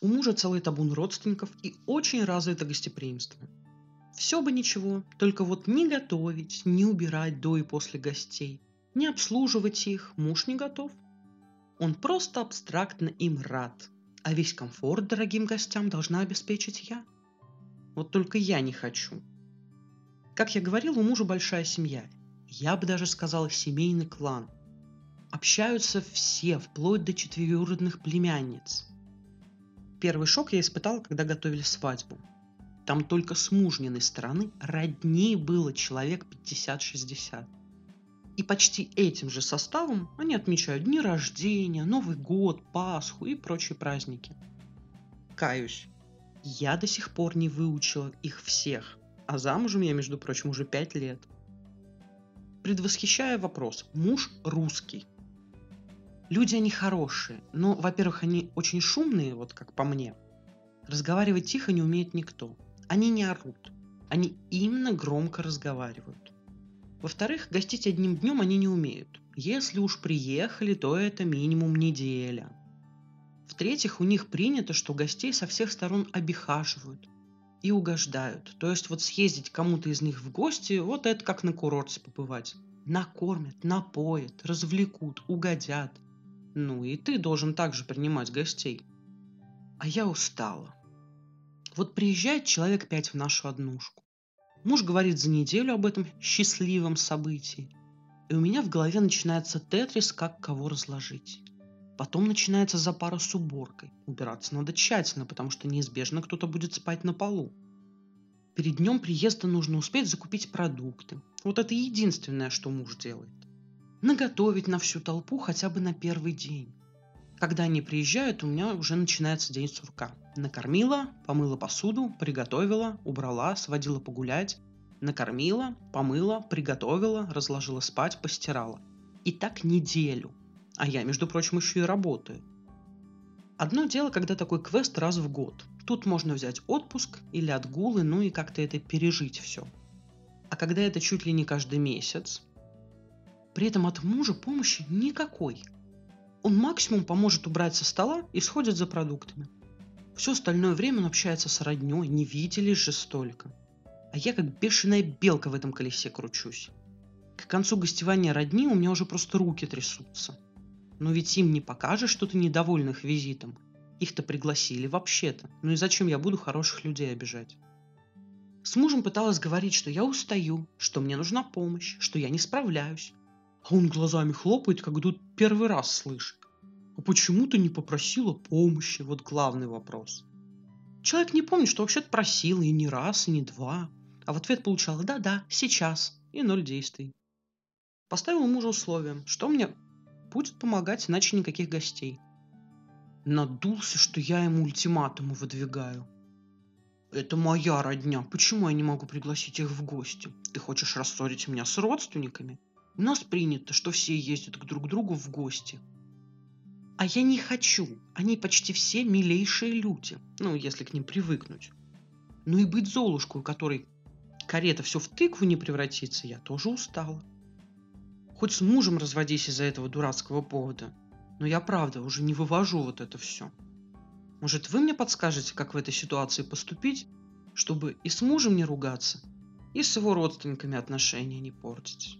У мужа целый табун родственников и очень развито гостеприимство. Все бы ничего, только вот не готовить, не убирать до и после гостей, не обслуживать их муж не готов. Он просто абстрактно им рад, а весь комфорт дорогим гостям должна обеспечить я. Вот только я не хочу. Как я говорил, у мужа большая семья. Я бы даже сказал семейный клан. Общаются все, вплоть до четвероюродных племянниц. Первый шок я испытал, когда готовили свадьбу. Там только с мужниной стороны родней было человек 50-60. И почти этим же составом они отмечают дни рождения, Новый год, Пасху и прочие праздники. Каюсь, я до сих пор не выучила их всех, а замужем я, между прочим, уже пять лет. Предвосхищая вопрос, муж русский, Люди, они хорошие, но, во-первых, они очень шумные, вот как по мне. Разговаривать тихо не умеет никто. Они не орут. Они именно громко разговаривают. Во-вторых, гостить одним днем они не умеют. Если уж приехали, то это минимум неделя. В-третьих, у них принято, что гостей со всех сторон обихаживают и угождают. То есть вот съездить кому-то из них в гости, вот это как на курорте побывать. Накормят, напоят, развлекут, угодят – ну и ты должен также принимать гостей. А я устала. Вот приезжает человек пять в нашу однушку. Муж говорит за неделю об этом счастливом событии. И у меня в голове начинается тетрис, как кого разложить. Потом начинается запара с уборкой. Убираться надо тщательно, потому что неизбежно кто-то будет спать на полу. Перед днем приезда нужно успеть закупить продукты. Вот это единственное, что муж делает наготовить на всю толпу хотя бы на первый день. Когда они приезжают, у меня уже начинается день сурка. Накормила, помыла посуду, приготовила, убрала, сводила погулять, накормила, помыла, приготовила, разложила спать, постирала. И так неделю. А я, между прочим, еще и работаю. Одно дело, когда такой квест раз в год. Тут можно взять отпуск или отгулы, ну и как-то это пережить все. А когда это чуть ли не каждый месяц, при этом от мужа помощи никакой. Он максимум поможет убрать со стола и сходит за продуктами. Все остальное время он общается с родней, не виделись же столько. А я как бешеная белка в этом колесе кручусь. К концу гостевания родни у меня уже просто руки трясутся. Но ведь им не покажешь, что ты недоволен их визитом. Их-то пригласили вообще-то. Ну и зачем я буду хороших людей обижать? С мужем пыталась говорить, что я устаю, что мне нужна помощь, что я не справляюсь. А он глазами хлопает, как тут первый раз слышит. А почему ты не попросила помощи? Вот главный вопрос. Человек не помнит, что вообще-то просил и не раз, и не два. А в ответ получала «да-да, сейчас» и ноль действий. Поставил мужу условие, что мне будет помогать, иначе никаких гостей. Надулся, что я ему ультиматумы выдвигаю. Это моя родня, почему я не могу пригласить их в гости? Ты хочешь рассорить меня с родственниками? У нас принято, что все ездят к друг другу в гости. А я не хочу. Они почти все милейшие люди. Ну, если к ним привыкнуть. Ну и быть Золушкой, у которой карета все в тыкву не превратится, я тоже устала. Хоть с мужем разводись из-за этого дурацкого повода. Но я правда уже не вывожу вот это все. Может, вы мне подскажете, как в этой ситуации поступить, чтобы и с мужем не ругаться, и с его родственниками отношения не портить?